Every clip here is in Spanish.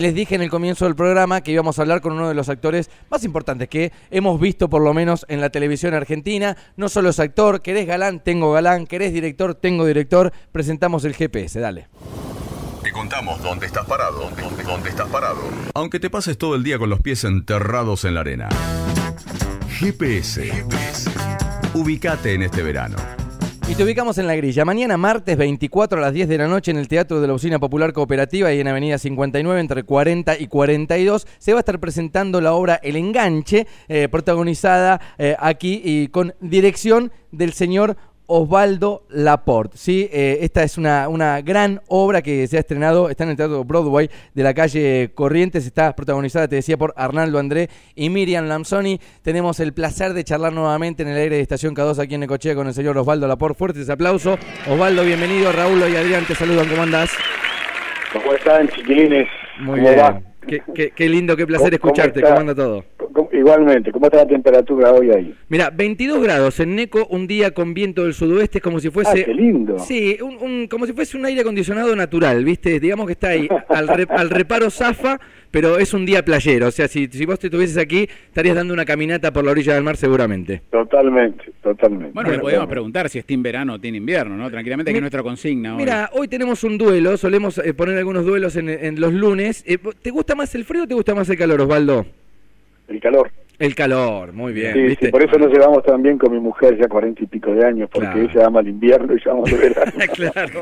Les dije en el comienzo del programa que íbamos a hablar con uno de los actores más importantes que hemos visto por lo menos en la televisión argentina. No solo es actor, querés galán, tengo galán, querés director, tengo director. Presentamos el GPS, dale. Te contamos dónde estás parado, dónde, dónde estás parado. Aunque te pases todo el día con los pies enterrados en la arena. GPS. GPS. Ubicate en este verano. Y te ubicamos en la grilla. Mañana martes 24 a las 10 de la noche en el Teatro de la Usina Popular Cooperativa y en Avenida 59 entre 40 y 42 se va a estar presentando la obra El Enganche, eh, protagonizada eh, aquí y con dirección del señor Osvaldo Laporte. ¿sí? Eh, esta es una, una, gran obra que se ha estrenado, está en el Teatro Broadway de la calle Corrientes, está protagonizada, te decía, por Arnaldo André y Miriam Lamsoni. Tenemos el placer de charlar nuevamente en el aire de Estación K2 aquí en Necochea con el señor Osvaldo Laporte. Fuertes aplausos. Osvaldo, bienvenido. Raúl y Adrián te saludan. ¿Cómo andás? ¿Cómo están, chiquilines? Muy bien. Qué, qué, lindo, qué placer escucharte. ¿Cómo anda todo? Igualmente, ¿cómo está la temperatura hoy ahí? Mira, 22 grados en Neco, un día con viento del sudoeste, es como si fuese... Ah, qué lindo. Sí, un, como si fuese un aire acondicionado natural, ¿viste? Digamos que está ahí, al, al reparo zafa, pero es un día playero. O sea, si, si vos te estuvieses aquí, estarías dando una caminata por la orilla del mar seguramente. Totalmente, totalmente. Bueno, le podemos preguntar si es team verano o team invierno, ¿no? Tranquilamente, que es nuestra consigna. Mira, hoy tenemos un duelo, solemos eh, poner algunos duelos en, en los lunes. Eh, ¿Te gusta más el frío o te gusta más el calor, Osvaldo? El calor. El calor, muy bien. Sí, ¿viste? sí, por eso nos llevamos tan bien con mi mujer ya cuarenta y pico de años, porque Claro. ella ama el invierno y yo amo el verano. claro,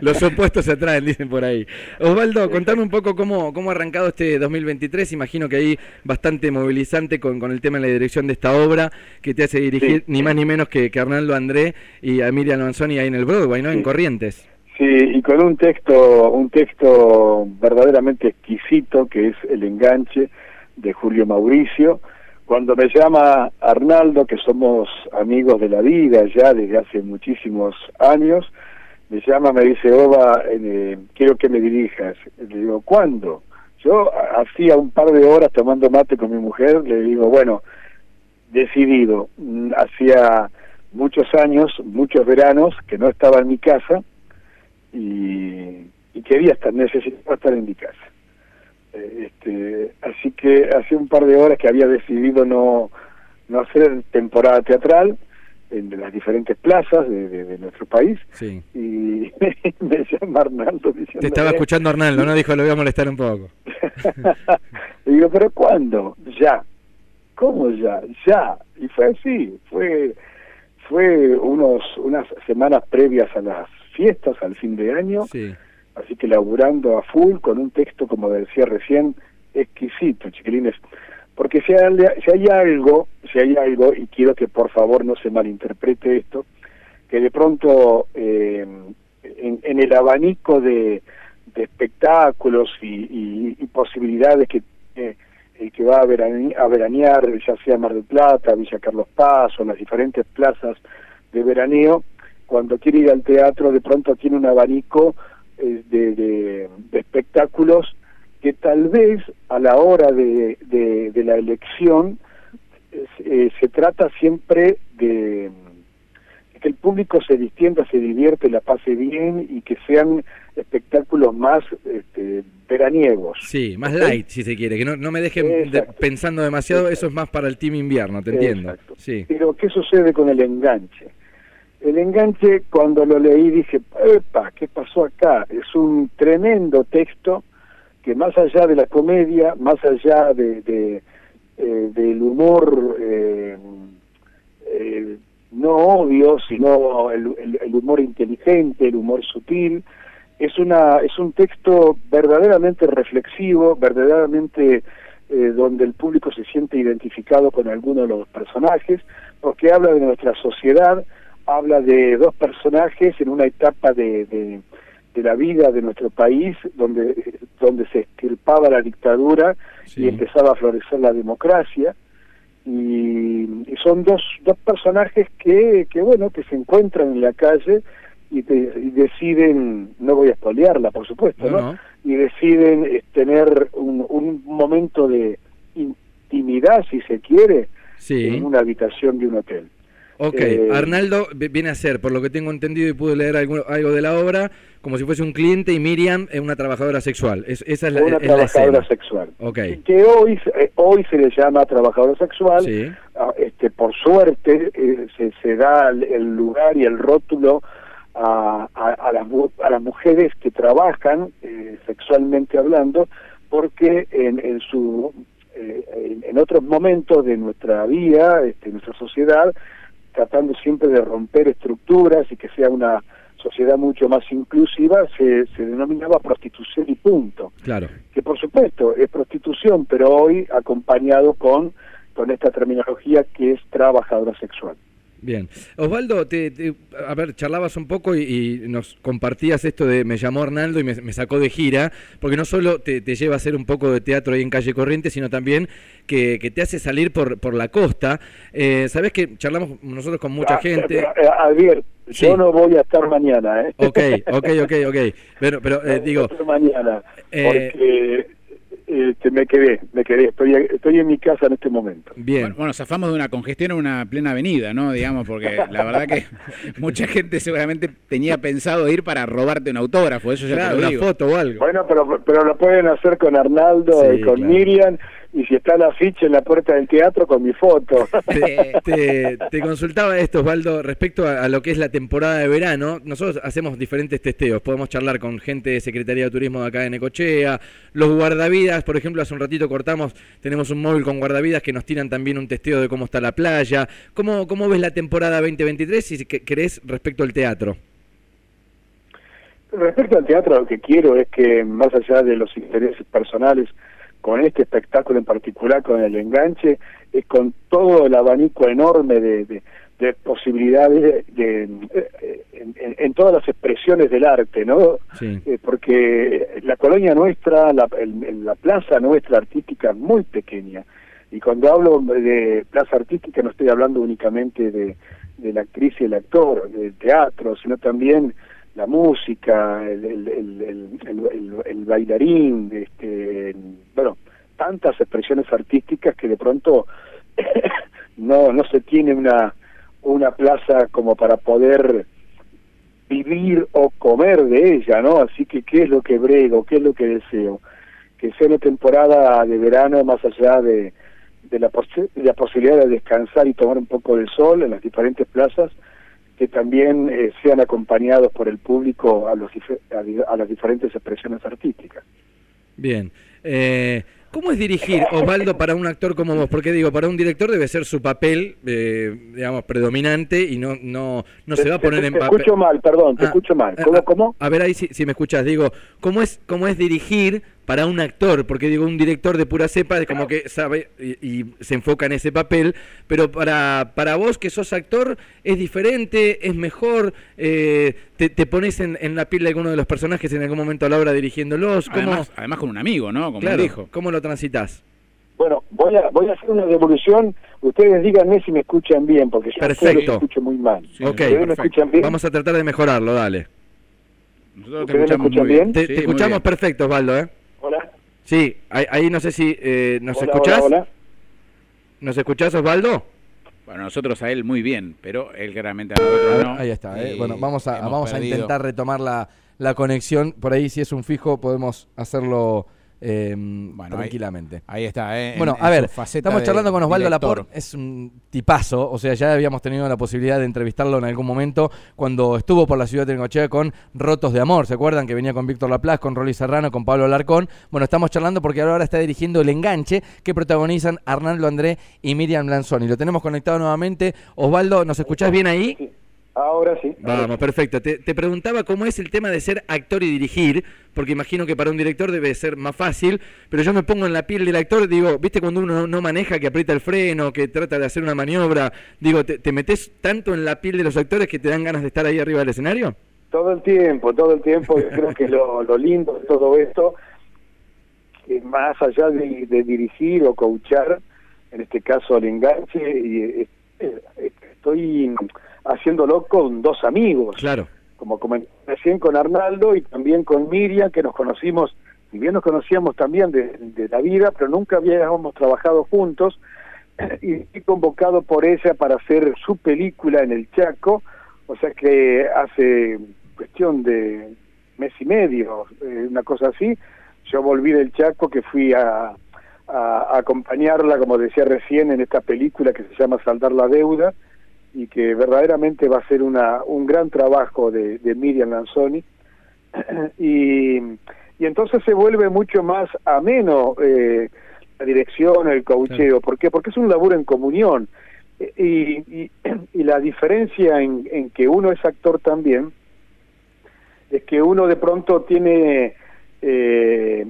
los opuestos se atraen, dicen por ahí. Osvaldo, contame un poco cómo, cómo ha arrancado este 2023. Imagino que ahí bastante movilizante con, con el tema de la dirección de esta obra que te hace dirigir Sí. ni más ni menos que, que Arnaldo André y a Miriam Manzoni ahí en el Broadway, ¿no? En. Corrientes. Sí, y con un texto, un texto verdaderamente exquisito que es El enganche de Julio Mauricio. Cuando me llama Arnaldo, que somos amigos de la vida ya desde hace muchísimos años, me llama, me dice, Oba, eh, quiero que me dirijas. Le digo, ¿cuándo? Yo hacía un par de horas tomando mate con mi mujer, le digo, bueno, decidido, Mm, hacía muchos años, muchos veranos que no estaba en mi casa, y, y quería estar, necesitaba estar en mi casa. Este, así que hace un par de horas que había decidido no, no hacer temporada teatral en las diferentes plazas de, de- de nuestro país Sí. y me llama Arnaldo diciendo Te estaba escuchando Arnaldo, ¿no? Dijo, lo voy a molestar un poco. Le digo, pero ¿cuándo? Ya. ¿Cómo ya? Ya. Y fue así. Fue fue unos unas semanas previas a las fiestas, al fin de año. Sí. Así que laburando a full con un texto, como decía recién, exquisito, chiquilines. Porque si hay, si hay algo, si hay algo, y quiero que por favor no se malinterprete esto, que de pronto eh, en, en el abanico de, de espectáculos y, y- posibilidades que eh, el que va a, verani- a veranear, ya sea Mar del Plata, Villa Carlos Paz o las diferentes plazas de veraneo, cuando quiere ir al teatro de pronto tiene un abanico eh, de, de- de espectáculos que tal vez a la hora de, de- la elección eh, eh, se trata siempre de que el público se distienda, se divierte, la pase bien y que sean espectáculos más este, veraniegos. Sí, más light, si se quiere, que no, no me dejen de- pensando demasiado, Exacto. eso es más para el team invierno, te entiendo. Sí. Pero ¿qué sucede con el enganche? El enganche, cuando lo leí, dije, ¡epa! ¿Qué pasó acá? Es un tremendo texto que más allá de la comedia, más allá de, eh, del humor eh, eh, no obvio, sino el, el- el humor inteligente, el humor sutil, es una es un texto verdaderamente reflexivo, verdaderamente eh, donde el público se siente identificado con alguno de los personajes, porque habla de nuestra sociedad, habla de dos personajes en una etapa de, de, de la vida de nuestro país, donde, donde se extirpaba la dictadura Sí. y empezaba a florecer la democracia. Y, y son dos, dos personajes que, que, bueno, que se encuentran en la calle y, te- y deciden, no voy a espolearla, por supuesto, No, ¿no? no. y deciden eh, tener un, un momento de intimidad, si se quiere, Sí. en una habitación de un hotel. Ok, Eh, Arnaldo vi- viene a ser, por lo que tengo entendido y pude leer algo, algo de la obra, como si fuese un cliente y Miriam es una trabajadora sexual. Es- esa es la, una es trabajadora sexual. Ok. Que hoy, se- eh, hoy se le llama trabajadora sexual. Sí. Ah, este, por suerte eh, se, se da el, lugar y el rótulo a, a, a las, a las mujeres que trabajan eh, sexualmente hablando, porque en, en su eh, en, en otros momentos de nuestra vida, este, nuestra sociedad, tratando siempre de romper estructuras y que sea una sociedad mucho más inclusiva, se, se denominaba prostitución y punto Claro. que por supuesto es prostitución, pero hoy acompañado con, con esta terminología que es trabajadora sexual. Bien. Osvaldo, te, te- a ver, charlabas un poco y, y nos compartías esto de me llamó Arnaldo y me, me sacó de gira, porque no solo te, te lleva a hacer un poco de teatro ahí en Calle Corriente, sino también que, que te hace salir por, por la costa. Eh, Sabés que charlamos nosotros con mucha Ah, gente. eh, eh, Javier, Sí. yo no voy a estar mañana, ¿eh? Ok, ok, ok, ok. Pero, pero eh, No digo, voy a estar mañana, eh, este, me quedé, me quedé, estoy, estoy en mi casa en este momento. bien. Bueno, bueno, zafamos de una congestión en una plena avenida, ¿no? Digamos, porque la verdad que mucha gente seguramente tenía pensado ir para robarte un autógrafo, eso ya Claro, te lo una foto o algo. Bueno, pero, pero lo pueden hacer con Arnaldo Sí, y con claro. Miriam, y si está la ficha en la puerta del teatro, con mi foto. Te, te- te consultaba esto, Osvaldo, respecto a, a lo que es la temporada de verano. Nosotros hacemos diferentes testeos. Podemos charlar con gente de Secretaría de Turismo de acá de Necochea, los guardavidas, por ejemplo, hace un ratito cortamos, tenemos un móvil con guardavidas que nos tiran también un testeo de cómo está la playa. ¿Cómo, cómo ves la temporada 2023 si que- querés respecto al teatro? Respecto al teatro, lo que quiero es que, más allá de los intereses personales, con este espectáculo en particular, con el enganche, es con todo el abanico enorme de, de- de posibilidades de, eh, en, en- en todas las expresiones del arte, ¿no? Sí. Eh, porque la colonia nuestra, la, el- la plaza nuestra artística es muy pequeña. Y cuando hablo de plaza artística no estoy hablando únicamente de, de la actriz y el actor, del teatro, sino también la música, el, el, el, bailarín, este, bueno, tantas expresiones artísticas que de pronto no, no se tiene una, una plaza como para poder vivir o comer de ella, ¿no? Así que, ¿qué es lo que brego? ¿Qué es lo que deseo? Que sea una temporada de verano más allá de, de, la, de la posibilidad de descansar y tomar un poco de sol en las diferentes plazas, que también eh, sean acompañados por el público a, los, a, a las diferentes expresiones artísticas. Bien. Eh, ¿Cómo es dirigir, Osvaldo, para un actor como vos? Porque digo, para un director debe ser su papel, eh, digamos, predominante y no, no, no se va a Te- poner te, en te papel. escucho mal, perdón, te Ah, escucho mal. ah, ¿Cómo, ah, cómo? A ver ahí si, si me escuchas, digo, ¿cómo es, ¿cómo es dirigir para un actor? Porque digo, un director de pura cepa es como que sabe y, y se enfoca en ese papel, pero para, para vos que sos actor es diferente, es mejor, eh, te, te pones en, en la piel de alguno de los personajes en algún momento a la hora dirigiéndolos, ¿cómo, Además, además con un amigo, ¿no? Como claro, dijo. ¿cómo lo transitas? Bueno, voy a, voy a hacer una devolución. Ustedes díganme si me escuchan bien, porque yo Perfecto. los escucho muy mal. Sí, ok, ¿Ustedes me perfecto. escuchan bien? vamos a tratar de mejorarlo, dale. Nosotros te ¿Ustedes me escuchamos escuchan muy bien. bien? Te, Sí, te muy escuchamos bien. perfecto, Osvaldo, ¿eh? Sí, ahí, ahí no sé si eh, nos Hola, escuchás. Hola, hola. ¿Nos escuchás, Osvaldo? Bueno, nosotros a él muy bien, pero él claramente a nosotros no. Ahí está. eh. Bueno, vamos a, vamos a intentar retomar la, la conexión. Por ahí, si es un fijo, podemos hacerlo eh, Bueno, tranquilamente. Ahí está, ¿eh? En- Bueno, en a ver, estamos charlando con Osvaldo director. Laporte, es un tipazo, o sea, ya habíamos tenido la posibilidad de entrevistarlo en algún momento cuando estuvo por la ciudad de Necochea con Rotos de Amor, ¿se acuerdan? Que venía con Víctor Laplace, con Rolly Serrano, con Pablo Alarcón. Bueno, estamos charlando porque ahora está dirigiendo El Enganche, que protagonizan Arnaldo André y Miriam Lanzoni. Lo tenemos conectado nuevamente. Osvaldo, ¿nos escuchás bien ahí? Sí. Ahora sí. Vamos, perfecto. Te, te preguntaba cómo es el tema de ser actor y dirigir, porque imagino que para un director debe ser más fácil, pero yo me pongo en la piel del actor, digo, ¿viste cuando uno no, maneja, que aprieta el freno, que trata de hacer una maniobra? Digo, ¿te, te metes tanto en la piel de los actores que te dan ganas de estar ahí arriba del escenario? Todo el tiempo, todo el tiempo. Yo creo que lo, lo lindo de todo esto, que más allá de, de dirigir o coachar, en este caso el enganche, y, eh, eh, estoy haciéndolo con dos amigos. Claro. como comenté recién con Arnaldo y también con Miriam, que nos conocimos, si bien nos conocíamos también de, de la vida, pero nunca habíamos trabajado juntos. y fui convocado por ella para hacer su película en el Chaco, o sea que hace cuestión de mes y medio, eh, una cosa así, yo volví del Chaco que fui a, a, acompañarla, como decía recién, en esta película que se llama Saldar la Deuda y que verdaderamente va a ser una, un gran trabajo de, de Miriam Lanzoni. y, y entonces se vuelve mucho más ameno eh, la dirección, el caucheo. ¿Por qué? Porque es un laburo en comunión. Y, y, y la diferencia en, en, que uno es actor también es que uno de pronto tiene eh,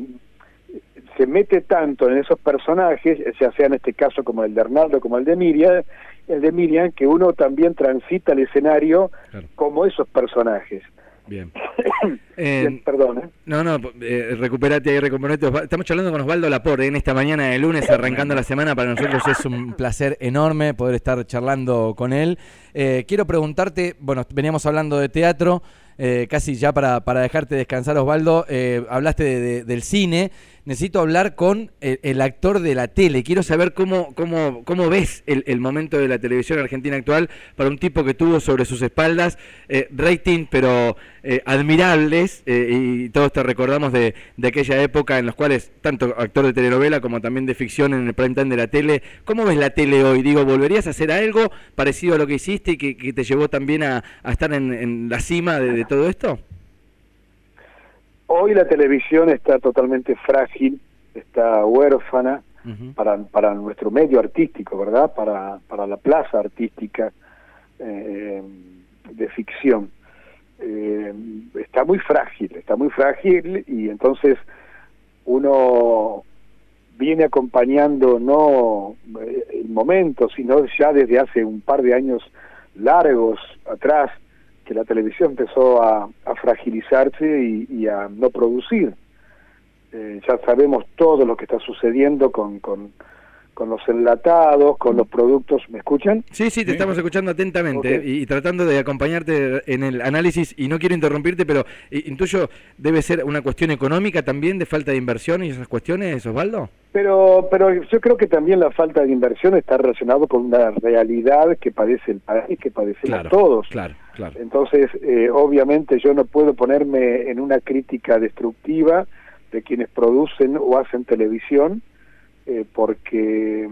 se mete tanto en esos personajes, ya sea en este caso como el de Arnaldo, como el de Miriam, el de Miriam, que uno también transita el escenario claro. como esos personajes. Bien. eh, Perdón. ¿eh? No, no, eh, recuperate ahí, recuperate. Estamos charlando con Osvaldo Laporte en esta mañana de lunes, arrancando la semana. Para nosotros es un placer enorme poder estar charlando con él. Eh, quiero preguntarte, bueno, veníamos hablando de teatro. Eh, casi ya para, para dejarte descansar, Osvaldo, eh, hablaste de, de, del cine. Necesito hablar con el, actor de la tele. Quiero saber cómo, cómo, cómo ves el, el, momento de la televisión argentina actual para un tipo que tuvo sobre sus espaldas eh, rating, pero admirables. Y todos te recordamos de, de, aquella época en los cuales, tanto actor de telenovela como también de ficción en el prime time de la tele. ¿Cómo ves la tele hoy? Digo, ¿volverías a hacer algo parecido a lo que hiciste y que, que te llevó también a, a estar en, en, la cima de, de todo esto? Hoy la televisión está totalmente frágil, está huérfana uh -huh. para, para nuestro medio artístico, ¿verdad? Para, para la plaza artística eh, de ficción. Eh, está muy frágil, está muy frágil y entonces uno viene acompañando no el momento, sino ya desde hace un par de años largos atrás, que la televisión empezó a, a fragilizarse y, y, a no producir. Eh, ya sabemos todo lo que está sucediendo con, con, con los enlatados, con los productos. ¿Me escuchan? Sí, sí, te sí. estamos escuchando atentamente okay. y, y, tratando de acompañarte en el análisis. Y no quiero interrumpirte, pero intuyo, debe ser una cuestión económica también, de falta de inversión y esas cuestiones, Osvaldo. Pero, pero yo creo que también la falta de inversión está relacionado con una realidad que padece el país, que padecemos claro, todos. Claro, claro. Entonces, eh, obviamente yo no puedo ponerme en una crítica destructiva de quienes producen o hacen televisión, eh, porque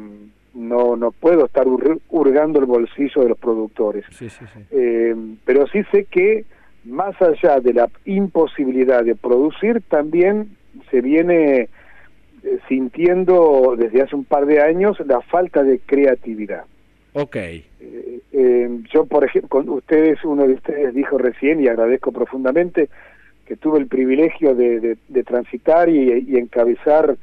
no no puedo estar hur hurgando el bolsillo de los productores. Sí, sí, sí. Eh, pero sí sé que más allá de la imposibilidad de producir, también se viene sintiendo desde hace un par de años la falta de creatividad. Ok. Eh, eh, yo, por ejemplo, con ustedes, uno de ustedes dijo recién, y agradezco profundamente, que tuve el privilegio de, de, de transitar y, y encabezar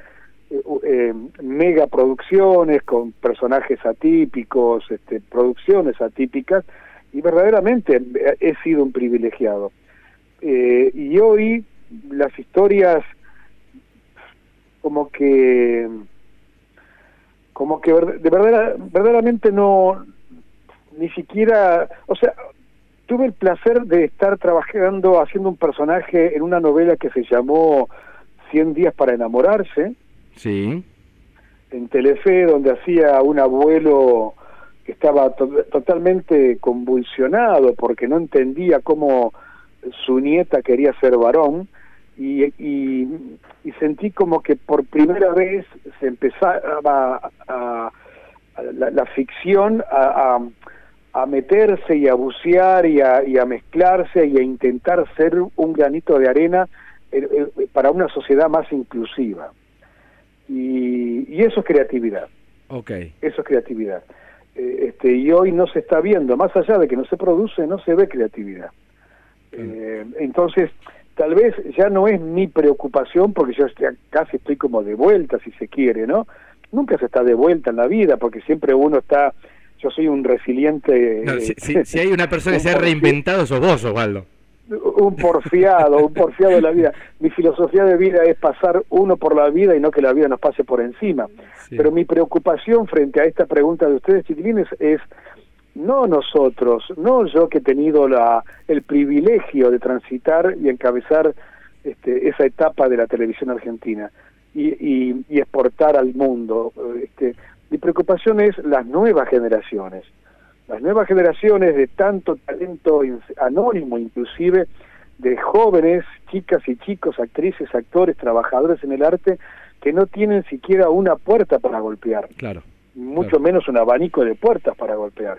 eh, eh, mega producciones con personajes atípicos, este, producciones atípicas, y verdaderamente he sido un privilegiado. Eh, y hoy las historias como que como que de verdad verdaderamente no ni siquiera o sea tuve el placer de estar trabajando haciendo un personaje en una novela que se llamó Cien días para enamorarse. Sí. En Telefe donde hacía un abuelo que estaba to totalmente convulsionado porque no entendía cómo su nieta quería ser varón. Y, y, y, sentí como que por primera vez se empezaba a, a, a la, la, ficción a, a, meterse y a bucear y a, y a mezclarse y a intentar ser un granito de arena eh, eh, para una sociedad más inclusiva. Y, y eso es creatividad. Okay. Eso es creatividad. Eh, este, y hoy no se está viendo, más allá de que no se produce, no se ve creatividad. Entonces, tal vez ya no es mi preocupación porque yo estoy, casi estoy como de vuelta, si se quiere, ¿no? Nunca se está de vuelta en la vida porque siempre uno está, yo soy un resiliente. No, si, si, si, hay una persona que se ha reinventado, sos vos, Osvaldo. Un porfiado, un porfiado de la vida. Mi filosofía de vida es pasar uno por la vida y no que la vida nos pase por encima. Sí. Pero mi preocupación frente a esta pregunta de ustedes, chiquilines, es no nosotros, no yo que he tenido la, el privilegio de transitar y encabezar este, esa etapa de la televisión argentina y, y, y exportar al mundo. Este, Mi preocupación es las nuevas generaciones. Las nuevas generaciones de tanto talento anónimo, inclusive de jóvenes, chicas y chicos, actrices, actores, trabajadores en el arte, que no tienen siquiera una puerta para golpear. Claro. Mucho menos un abanico de puertas para golpear.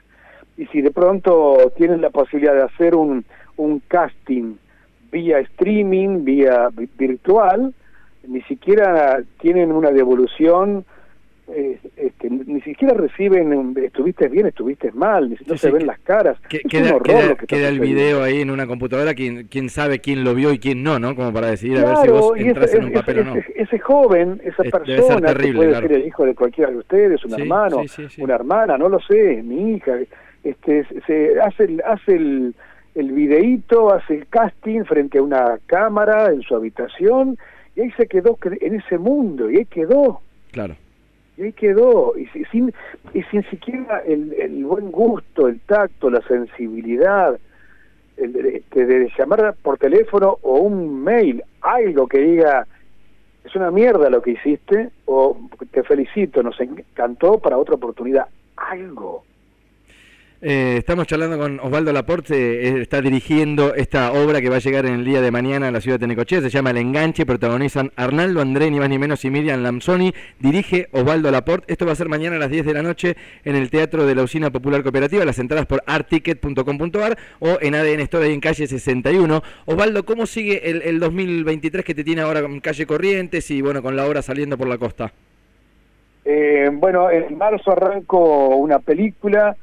Y si de pronto tienen la posibilidad de hacer un, un casting vía streaming, vía virtual, ni siquiera tienen una devolución eh, este, ni siquiera reciben estuviste bien, estuviste mal, no se ven las caras. Que, queda, el video ahí en una computadora, quién, quién sabe quién lo vio y quién no, ¿no? Como para decidir a ver si vos entras en un papel o no. Ese, joven, esa persona, que puede ser el hijo de cualquiera de ustedes, un hermano, una hermana, no lo sé, mi hija, este, se hace el, hace el, el videíto, hace el casting frente a una cámara en su habitación y ahí se quedó en ese mundo y ahí quedó. Claro y ahí quedó, y sin, y sin siquiera el, el buen gusto, el tacto, la sensibilidad este, de llamar por teléfono o un mail, algo que diga, es una mierda lo que hiciste, o te felicito, nos encantó para otra oportunidad, algo. Eh, estamos charlando con Osvaldo Laporte, eh, está dirigiendo esta obra que va a llegar en el día de mañana a la ciudad de Necochea, se llama El Enganche, protagonizan Arnaldo André, ni más ni menos, y Miriam Lamsoni, dirige Osvaldo Laporte, esto va a ser mañana a las 10 de la noche en el Teatro de la Usina Popular Cooperativa, las entradas por articket.com.ar o en ADN Store en calle 61. Osvaldo, ¿cómo sigue el, el 2023 que te tiene ahora con calle Corrientes y bueno, con la obra saliendo por la costa? Eh, bueno, en marzo arranco una película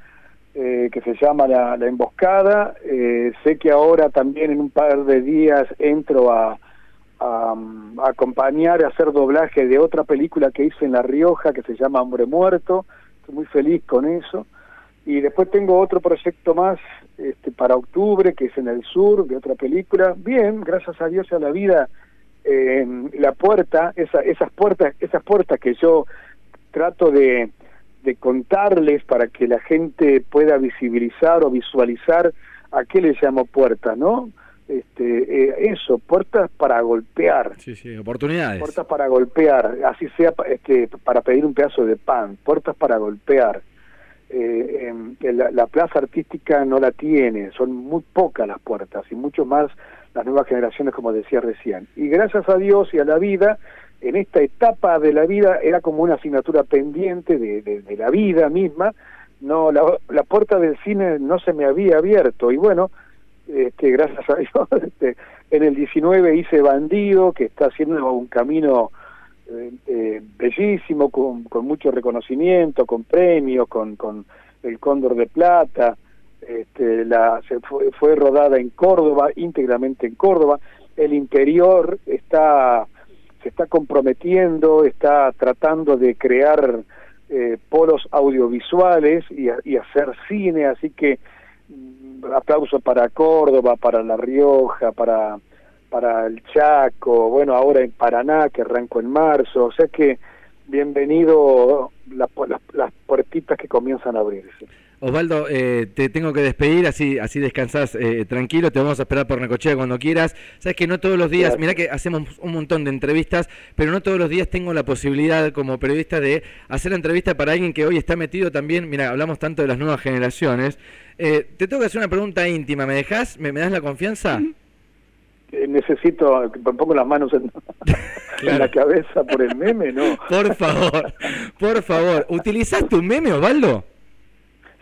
eh, que se llama La, Emboscada. Eh, sé que ahora también en un par de días entro a, acompañar, a hacer doblaje de otra película que hice en La Rioja que se llama Hombre Muerto. Estoy muy feliz con eso. Y después tengo otro proyecto más este, para octubre, que es en el sur, de otra película. Bien, gracias a Dios y a la vida, eh, la puerta, esa, esas puertas, esas puertas que yo trato de, de contarles para que la gente pueda visibilizar o visualizar a qué le llamo puerta, ¿no? Este, eh, eso, puertas para golpear. Sí, sí, oportunidades. Puertas para golpear, así sea este, para pedir un pedazo de pan, puertas para golpear. Eh, la, la, plaza artística no la tiene, son muy pocas las puertas y mucho más las nuevas generaciones, como decía recién. Y gracias a Dios y a la vida, en esta etapa de la vida era como una asignatura pendiente de, la vida misma, no la, la, puerta del cine no se me había abierto. Y bueno, este, gracias a Dios, este, en el 19 hice Bandido, que está haciendo un camino eh, eh, bellísimo, con, con, mucho reconocimiento, con premios, con, con el Cóndor de Plata, este, la, se fue, fue rodada en Córdoba, íntegramente en Córdoba, el interior está se está comprometiendo, está tratando de crear eh, polos audiovisuales y, hacer cine, así que mm, aplauso para Córdoba, para La Rioja, para, para el Chaco, bueno, ahora en Paraná, que arrancó en marzo, o sea que bienvenido las puertitas que comienzan a abrirse. Osvaldo, eh, te tengo que despedir, así así descansás eh, tranquilo, te vamos a esperar por Necochea cuando quieras. Sabes que no todos los días, mira que hacemos un montón de entrevistas, pero no todos los días tengo la posibilidad como periodista de hacer la entrevista para alguien que hoy está metido también, mira, hablamos tanto de las nuevas generaciones. Eh, te tengo que hacer una pregunta íntima, ¿me dejas? ¿Me, das la confianza? necesito, pongo las manos en, en, la cabeza por el meme, ¿no? Por favor, por favor, ¿utilizaste un meme, Osvaldo?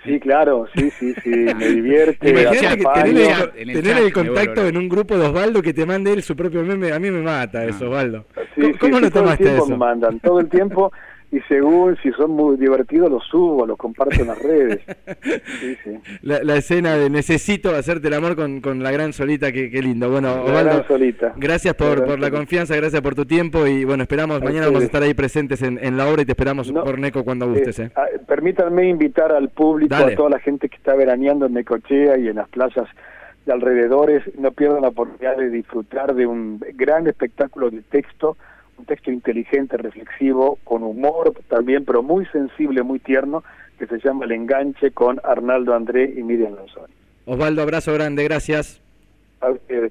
Sí, claro, sí, sí, sí, me divierte. Imagínate que tener, el, contacto en un grupo de Osvaldo que te mande él su propio meme, a mí me mata eso, Osvaldo. ¿Cómo, lo tomaste todo el tiempo Me mandan, todo el tiempo y según si son muy divertidos los subo, los comparto en las redes. Sí, sí. La, escena de necesito hacerte el amor con, con la gran solita, qué, lindo. Bueno, solita. gracias por, por la confianza, gracias por tu tiempo y bueno, esperamos, mañana vamos a estar ahí presentes en, en la obra y te esperamos por Neco cuando gustes. Eh, eh. Ah, permítanme invitar al público, a toda la gente que está veraneando en Necochea y en las playas de alrededores, no pierdan la oportunidad de disfrutar de un gran espectáculo de texto un texto inteligente, reflexivo, con humor también, pero muy sensible, muy tierno, que se llama El Enganche con Arnaldo André y Miriam Lanzoni. Osvaldo, abrazo grande, gracias.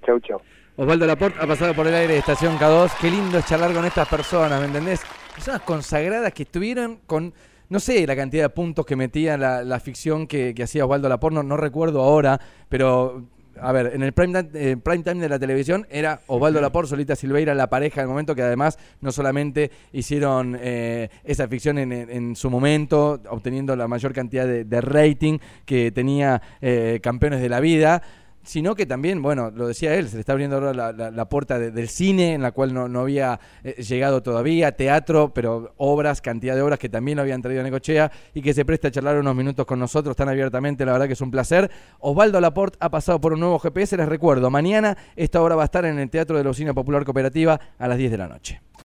chau, chau. Osvaldo Laporte ha pasado por el aire de Estación K2. Qué lindo es charlar con estas personas, ¿me entendés? Personas consagradas que estuvieron con no sé la cantidad de puntos que metía la, la ficción que, que hacía Osvaldo Laporno, no recuerdo ahora, pero a ver, en el prime time, eh, prime time de la televisión era Osvaldo Laporte, Solita Silveira, la pareja del momento, que además no solamente hicieron eh, esa ficción en, en, su momento, obteniendo la mayor cantidad de, de rating que tenía eh, Campeones de la Vida, sino que también, bueno, lo decía él, se le está abriendo ahora la, la, puerta de, del cine, en la cual no, no había eh, llegado todavía, teatro, pero obras, cantidad de obras que también lo habían traído a Necochea y que se presta a charlar unos minutos con nosotros tan abiertamente, la verdad que es un placer. Osvaldo Laporte ha pasado por un nuevo GPS, les recuerdo, mañana esta obra va a estar en el Teatro de la Usina Popular Cooperativa a las 10 de la noche.